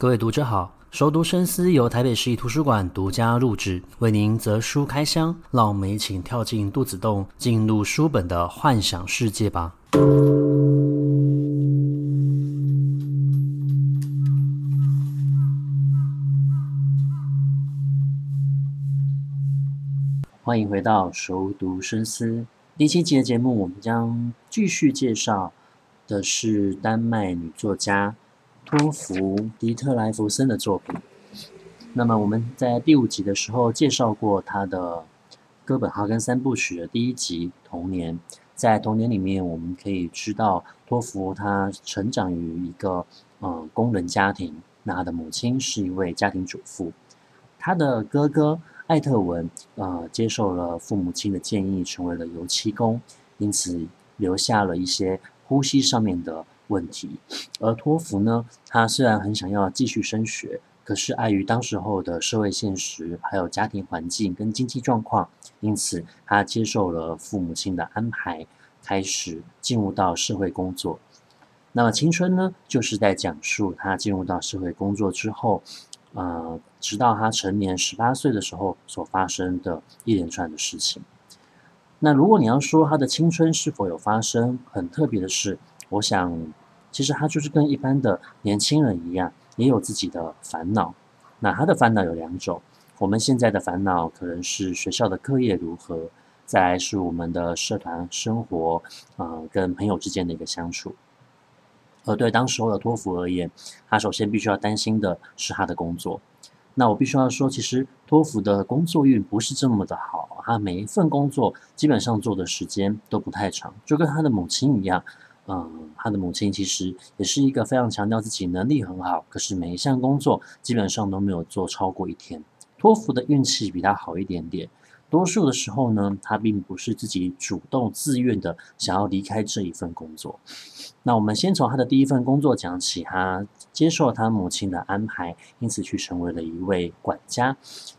各位读者好，熟读深思由台北市立图书馆独家录制，为您择书开箱，让我们一起跳进肚子洞，进入书本的幻想世界吧。欢迎回到熟读深思第七集的节目，我们将继续介绍的是丹麦女作家。托芙·狄特莱弗森的作品。那么我们在第五集的时候介绍过他的《哥本哈根三部曲》的第一集《童年》。在《童年》里面，我们可以知道托芙他成长于一个呃工人家庭，那他的母亲是一位家庭主妇。他的哥哥艾特文呃接受了父母亲的建议，成为了油漆工，因此留下了一些呼吸上面的。问题，而托福呢，他虽然很想要继续升学，可是碍于当时候的社会现实，还有家庭环境跟经济状况，因此他接受了父母亲的安排，开始进入到社会工作。那么青春呢，就是在讲述他进入到社会工作之后，呃，直到他成年十八岁的时候所发生的一连串的事情。那如果你要说他的青春是否有发生很特别的事，我想。其实他就是跟一般的年轻人一样，也有自己的烦恼。那他的烦恼有两种，我们现在的烦恼可能是学校的课业如何，再来是我们的社团生活，啊、呃，跟朋友之间的一个相处。而对当时候的托福而言，他首先必须要担心的是他的工作。那我必须要说，其实托福的工作运不是这么的好，他每一份工作基本上做的时间都不太长，就跟他的母亲一样。嗯，他的母亲其实也是一个非常强调自己能力很好，可是每一项工作基本上都没有做超过一天。托福的运气比他好一点点，多数的时候呢，他并不是自己主动自愿的想要离开这一份工作。那我们先从他的第一份工作讲起，他接受了他母亲的安排，因此去成为了一位管家。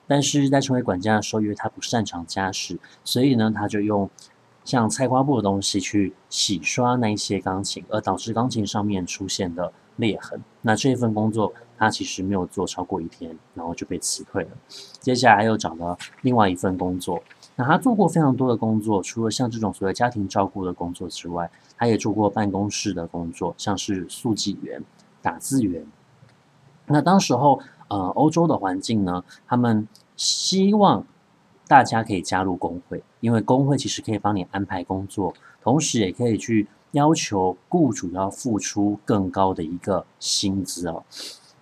但是在成为管家的时候，因为他不擅长家事，所以呢，他就用。像菜瓜布的东西去洗刷那一些钢琴，而导致钢琴上面出现的裂痕。那这一份工作他其实没有做超过一天，然后就被辞退了。接下来又找了另外一份工作。那他做过非常多的工作，除了像这种所谓家庭照顾的工作之外，他也做过办公室的工作，像是速记员、打字员。那当时候，呃，欧洲的环境呢，他们希望。大家可以加入工会，因为工会其实可以帮你安排工作，同时也可以去要求雇主要付出更高的一个薪资哦。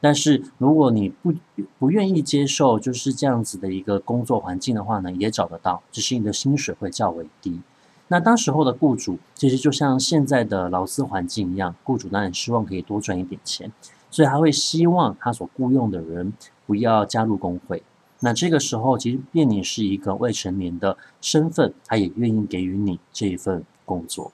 但是如果你不不愿意接受就是这样子的一个工作环境的话呢，也找得到，只是你的薪水会较为低。那当时候的雇主其实就像现在的劳资环境一样，雇主当然希望可以多赚一点钱，所以他会希望他所雇佣的人不要加入工会。那这个时候，即便你是一个未成年的身份，他也愿意给予你这一份工作。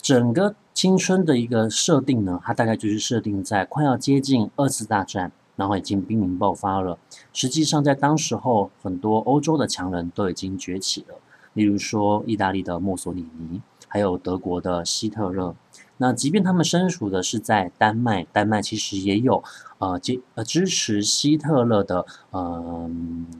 整个青春的一个设定呢，它大概就是设定在快要接近二次大战，然后已经濒临爆发了。实际上，在当时候，很多欧洲的强人都已经崛起了，例如说意大利的墨索里尼，还有德国的希特勒。那即便他们身处的是在丹麦，丹麦其实也有呃支呃支持希特勒的呃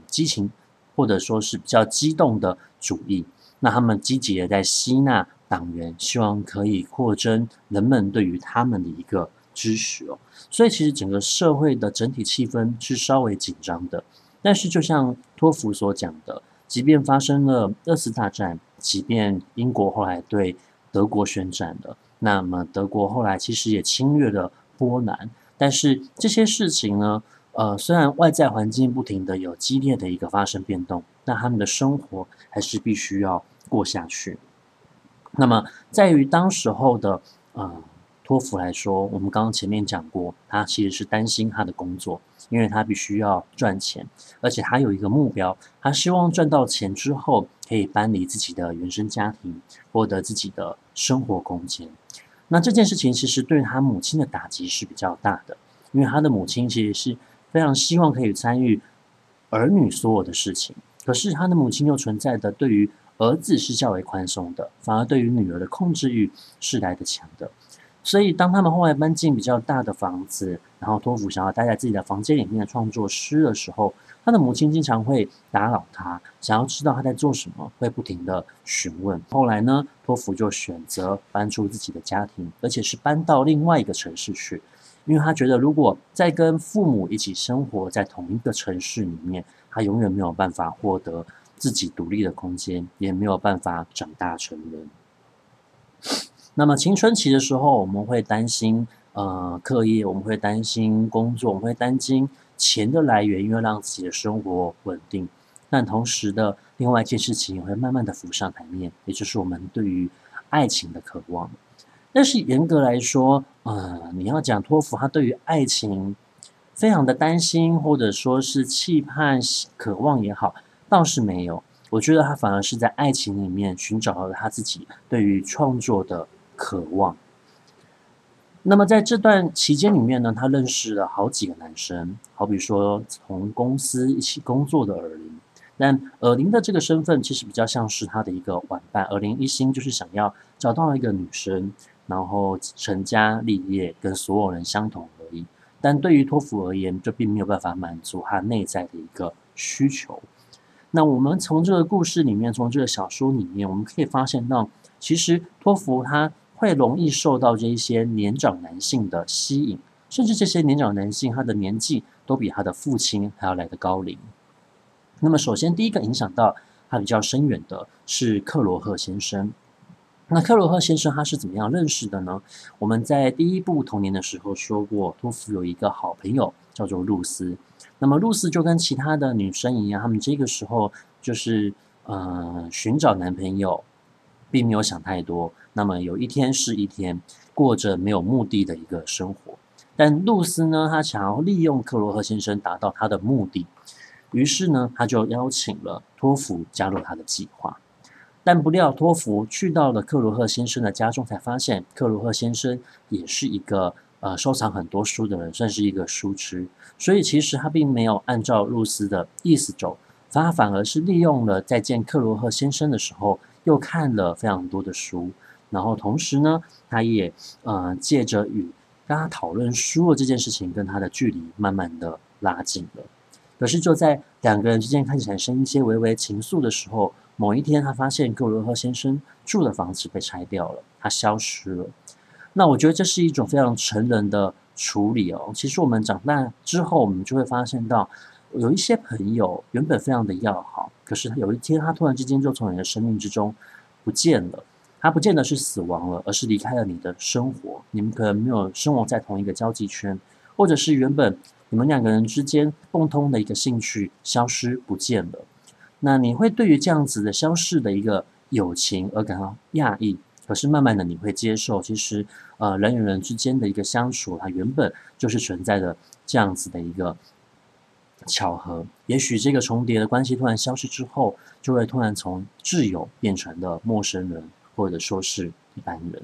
激情，或者说是比较激动的主义。那他们积极的在吸纳党员，希望可以扩增人们对于他们的一个支持哦。所以其实整个社会的整体气氛是稍微紧张的。但是就像托芙所讲的，即便发生了二次大战，即便英国后来对德国宣战了。那么德国后来其实也侵略了波兰，但是这些事情呢，呃，虽然外在环境不停的有激烈的一个发生变动，那他们的生活还是必须要过下去。那么在于当时候的呃托福来说，我们刚刚前面讲过，他其实是担心他的工作，因为他必须要赚钱，而且他有一个目标，他希望赚到钱之后可以搬离自己的原生家庭，获得自己的生活空间。那这件事情其实对他母亲的打击是比较大的，因为他的母亲其实是非常希望可以参与儿女所有的事情，可是他的母亲又存在的对于儿子是较为宽松的，反而对于女儿的控制欲是来得强的。所以当他们后来搬进比较大的房子，然后托福想要待在自己的房间里面创作诗的时候，他的母亲经常会打扰他，想要知道他在做什么，会不停的询问。后来呢，托福就选择搬出自己的家庭，而且是搬到另外一个城市去，因为他觉得如果再跟父母一起生活在同一个城市里面，他永远没有办法获得自己独立的空间，也没有办法长大成人。那么青春期的时候，我们会担心呃课业，我们会担心工作，我们会担心。钱的来源，因为让自己的生活稳定，但同时的另外一件事情也会慢慢的浮上台面，也就是我们对于爱情的渴望。但是严格来说，呃，你要讲托福，他对于爱情非常的担心，或者说是期盼、渴望也好，倒是没有。我觉得他反而是在爱情里面寻找了他自己对于创作的渴望。那么在这段期间里面呢，他认识了好几个男生，好比说从公司一起工作的尔林。但尔林的这个身份其实比较像是他的一个玩伴，尔林一心就是想要找到一个女生，然后成家立业，跟所有人相同而已。但对于托福而言，这并没有办法满足他内在的一个需求。那我们从这个故事里面，从这个小说里面，我们可以发现到，其实托福他。会容易受到这一些年长男性的吸引，甚至这些年长男性他的年纪都比他的父亲还要来得高龄。那么，首先第一个影响到他比较深远的是克罗赫先生。那克罗赫先生他是怎么样认识的呢？我们在第一部童年的时候说过，托福有一个好朋友叫做露丝。那么露丝就跟其他的女生一样，他们这个时候就是呃寻找男朋友。并没有想太多，那么有一天是一天，过着没有目的的一个生活。但露丝呢，她想要利用克罗赫先生达到她的目的，于是呢，她就邀请了托福加入她的计划。但不料托福去到了克罗赫先生的家中，才发现克罗赫先生也是一个呃收藏很多书的人，算是一个书痴。所以其实他并没有按照露丝的意思走，他反而是利用了在见克罗赫先生的时候。又看了非常多的书，然后同时呢，他也呃借着与跟他讨论书的这件事情，跟他的距离慢慢的拉近了。可是就在两个人之间开始产生一些微微情愫的时候，某一天他发现克罗赫先生住的房子被拆掉了，他消失了。那我觉得这是一种非常成人的处理哦。其实我们长大之后，我们就会发现到有一些朋友原本非常的要好。可是有一天，他突然之间就从你的生命之中不见了。他不见得是死亡了，而是离开了你的生活。你们可能没有生活在同一个交际圈，或者是原本你们两个人之间共通的一个兴趣消失不见了。那你会对于这样子的消逝的一个友情而感到讶异。可是慢慢的你会接受，其实呃人与人之间的一个相处，它原本就是存在着这样子的一个。巧合，也许这个重叠的关系突然消失之后，就会突然从挚友变成了陌生人，或者说是一般人。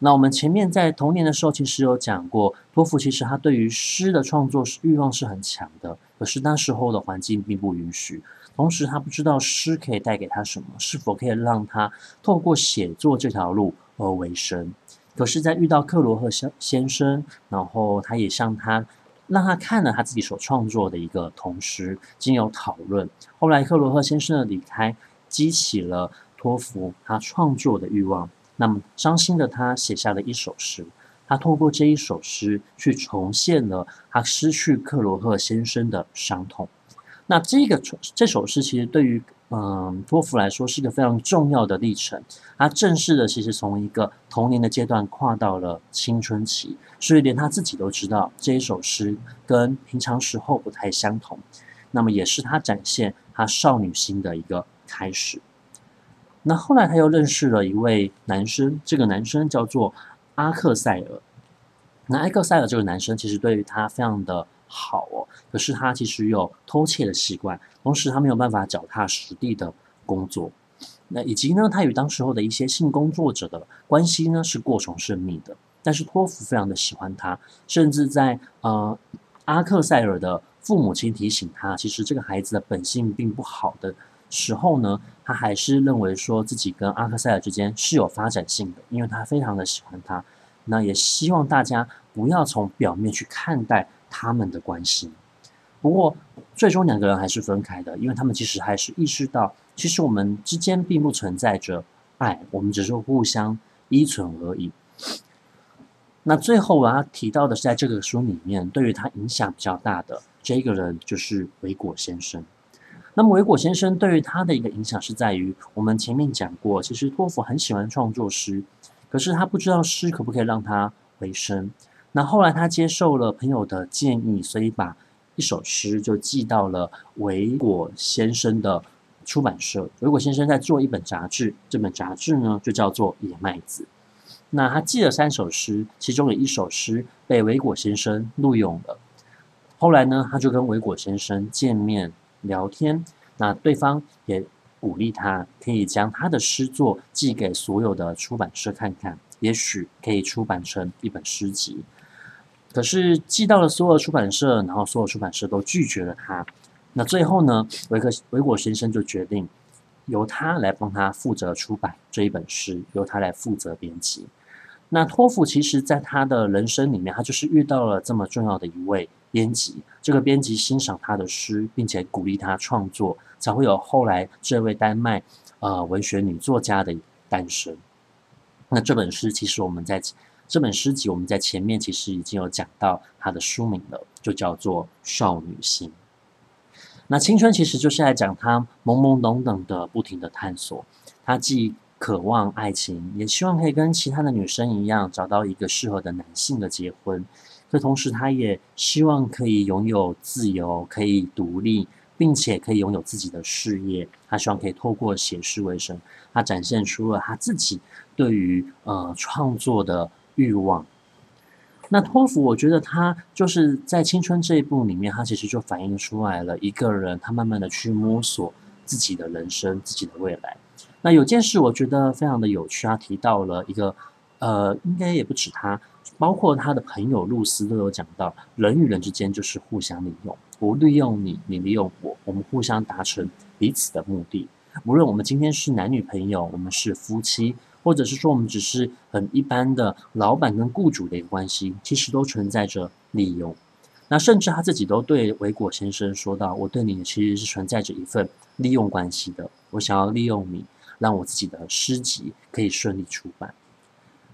那我们前面在童年的时候，其实有讲过，托福其实他对于诗的创作欲望是很强的，可是那时候的环境并不允许，同时他不知道诗可以带给他什么，是否可以让他透过写作这条路而为生。可是，在遇到克罗赫先先生，然后他也向他。让他看了他自己所创作的一个同时，经由讨论，后来克罗赫先生的离开，激起了托福他创作的欲望。那么伤心的他写下了一首诗，他透过这一首诗去重现了他失去克罗赫先生的伤痛。那这个这首诗其实对于嗯，托福来说是一个非常重要的历程。他正式的其实从一个童年的阶段跨到了青春期，所以连他自己都知道这一首诗跟平常时候不太相同。那么也是他展现他少女心的一个开始。那后来他又认识了一位男生，这个男生叫做阿克塞尔。那阿克塞尔这个男生其实对于他非常的好哦，可是他其实有偷窃的习惯。同时，他没有办法脚踏实地的工作，那以及呢，他与当时候的一些性工作者的关系呢是过从甚密的。但是托福非常的喜欢他，甚至在呃阿克塞尔的父母亲提醒他，其实这个孩子的本性并不好的时候呢，他还是认为说自己跟阿克塞尔之间是有发展性的，因为他非常的喜欢他。那也希望大家不要从表面去看待他们的关系。不过，最终两个人还是分开的，因为他们其实还是意识到，其实我们之间并不存在着爱，我们只是互相依存而已。那最后我要提到的是，在这个书里面，对于他影响比较大的这个人，就是维果先生。那么，维果先生对于他的一个影响是在于，我们前面讲过，其实托芙很喜欢创作诗，可是他不知道诗可不可以让他回生。那后来他接受了朋友的建议，所以把一首诗就寄到了维果先生的出版社。维果先生在做一本杂志，这本杂志呢就叫做《野麦子》。那他寄了三首诗，其中有一首诗被维果先生录用了。后来呢，他就跟维果先生见面聊天，那对方也鼓励他可以将他的诗作寄给所有的出版社看看，也许可以出版成一本诗集。可是寄到了所有出版社，然后所有出版社都拒绝了他。那最后呢，维克维果先生就决定由他来帮他负责出版这一本诗，由他来负责编辑。那托芙其实在他的人生里面，他就是遇到了这么重要的一位编辑。这个编辑欣赏他的诗，并且鼓励他创作，才会有后来这位丹麦呃文学女作家的诞生。那这本诗其实我们在。这本诗集我们在前面其实已经有讲到它的书名了，就叫做《少女心》。那青春其实就是在讲她懵懵懂懂的不停的探索，她既渴望爱情，也希望可以跟其他的女生一样找到一个适合的男性的结婚。可同时，他也希望可以拥有自由，可以独立，并且可以拥有自己的事业。他希望可以透过写诗为生，他展现出了他自己对于呃创作的。欲望。那托福，我觉得他就是在青春这一部里面，他其实就反映出来了一个人，他慢慢的去摸索自己的人生、自己的未来。那有件事我觉得非常的有趣，他提到了一个，呃，应该也不止他，包括他的朋友露丝都有讲到，人与人之间就是互相利用，我利用你，你利用我，我们互相达成彼此的目的。无论我们今天是男女朋友，我们是夫妻。或者是说，我们只是很一般的老板跟雇主的一个关系，其实都存在着利用。那甚至他自己都对维果先生说道：“我对你其实是存在着一份利用关系的，我想要利用你，让我自己的诗集可以顺利出版。”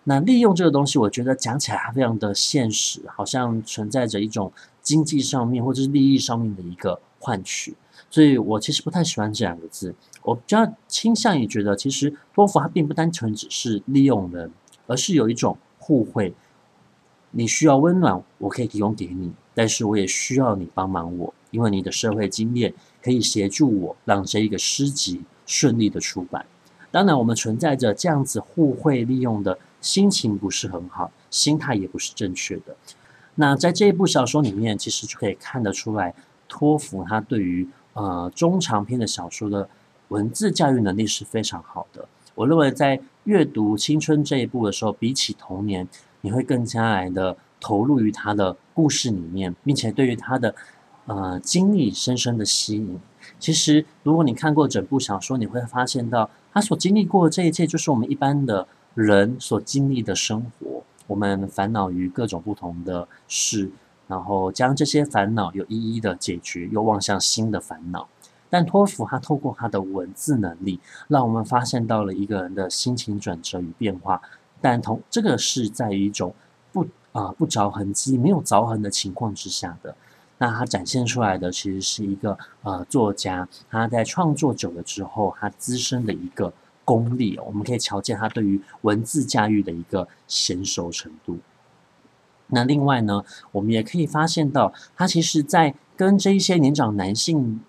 那利用这个东西，我觉得讲起来非常的现实，好像存在着一种经济上面或者是利益上面的一个换取。所以我其实不太喜欢这两个字，我比较倾向于觉得，其实托福它并不单纯只是利用人，而是有一种互惠。你需要温暖，我可以提供给你，但是我也需要你帮忙我，因为你的社会经验可以协助我，让这一个诗集顺利的出版。当然，我们存在着这样子互惠利用的心情不是很好，心态也不是正确的。那在这一部小说里面，其实就可以看得出来，托福他对于呃，中长篇的小说的文字驾驭能力是非常好的。我认为在阅读青春这一部的时候，比起童年，你会更加来的投入于他的故事里面，并且对于他的呃经历深深的吸引。其实，如果你看过整部小说，你会发现到他所经历过的这一切，就是我们一般的人所经历的生活。我们烦恼于各种不同的事。然后将这些烦恼又一一的解决，又望向新的烦恼。但托福他透过他的文字能力，让我们发现到了一个人的心情转折与变化。但同这个是在一种不啊、不着痕迹、没有凿痕的情况之下的。那他展现出来的其实是一个呃作家，他在创作久了之后，他自身的一个功力，我们可以瞧见他对于文字驾驭的一个娴熟程度。那另外呢，我们也可以发现到，他其实在跟这一些年长男性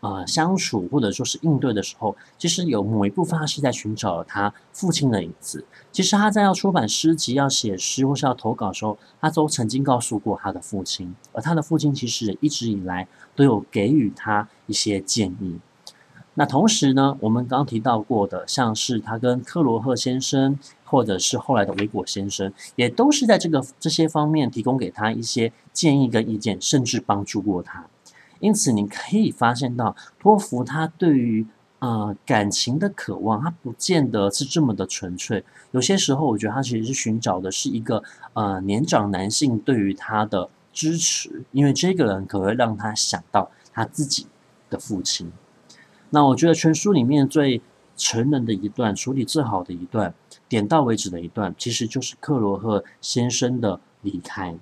啊、呃、相处，或者说是应对的时候，其实有某一部分他是在寻找他父亲的影子。其实他在要出版诗集、要写诗或是要投稿的时候，他都曾经告诉过他的父亲，而他的父亲其实一直以来都有给予他一些建议。那同时呢，我们刚提到过的，像是他跟克罗赫先生，或者是后来的维果先生，也都是在这个这些方面提供给他一些建议跟意见，甚至帮助过他。因此，你可以发现到托福他对于呃感情的渴望，他不见得是这么的纯粹。有些时候，我觉得他其实是寻找的是一个呃年长男性对于他的支持，因为这个人可能会让他想到他自己的父亲。那我觉得全书里面最成人的一段，处理最好的一段，点到为止的一段，其实就是克罗赫先生的离开。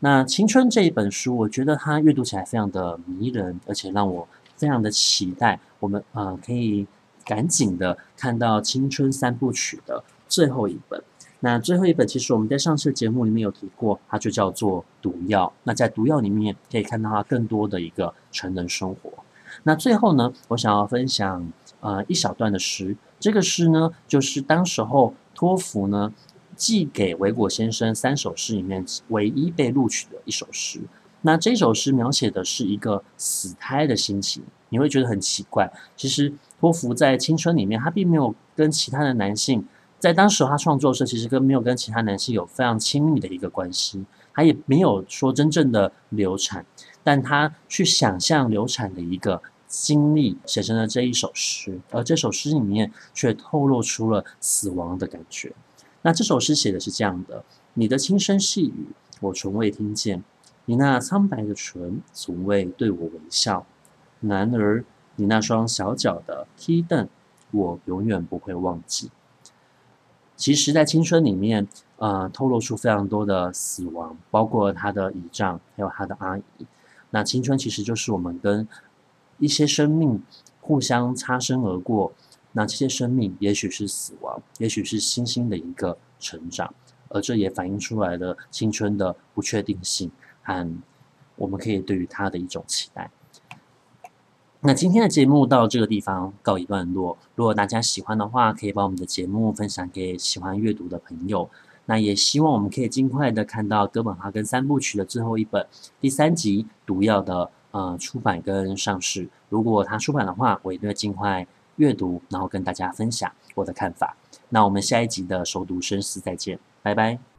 那《青春》这一本书，我觉得它阅读起来非常的迷人，而且让我非常的期待，我们呃可以赶紧的看到《青春三部曲》的最后一本。那最后一本，其实我们在上次节目里面有提过，它就叫做《毒药》。那在《毒药》里面可以看到它更多的一个成人生活。那最后呢，我想要分享呃一小段的诗，这个诗呢，就是当时候托福呢。寄给维果先生三首诗里面唯一被录取的一首诗。那这首诗描写的是一个死胎的心情，你会觉得很奇怪。其实托福在青春里面，他并没有跟其他的男性，在当时他创作时，其实跟没有跟其他男性有非常亲密的一个关系，他也没有说真正的流产，但他去想象流产的一个经历，写成了这一首诗，而这首诗里面却透露出了死亡的感觉。那这首诗写的是这样的：你的轻声细语，我从未听见；你那苍白的唇，从未对我微笑。然而，你那双小脚的踢蹬，我永远不会忘记。其实，在青春里面，呃，透露出非常多的死亡，包括他的姨丈，还有他的阿姨。那青春其实就是我们跟一些生命互相擦身而过。那这些生命，也许是死亡，也许是新兴的一个成长，而这也反映出来了青春的不确定性和我们可以对于它的一种期待。那今天的节目到这个地方告一段落。如果大家喜欢的话，可以把我们的节目分享给喜欢阅读的朋友。那也希望我们可以尽快的看到哥本哈根三部曲的最后一本第三集《毒药》的呃出版跟上市。如果它出版的话，我一定会尽快。阅读，然后跟大家分享我的看法。那我们下一集的熟读深思再见，拜拜。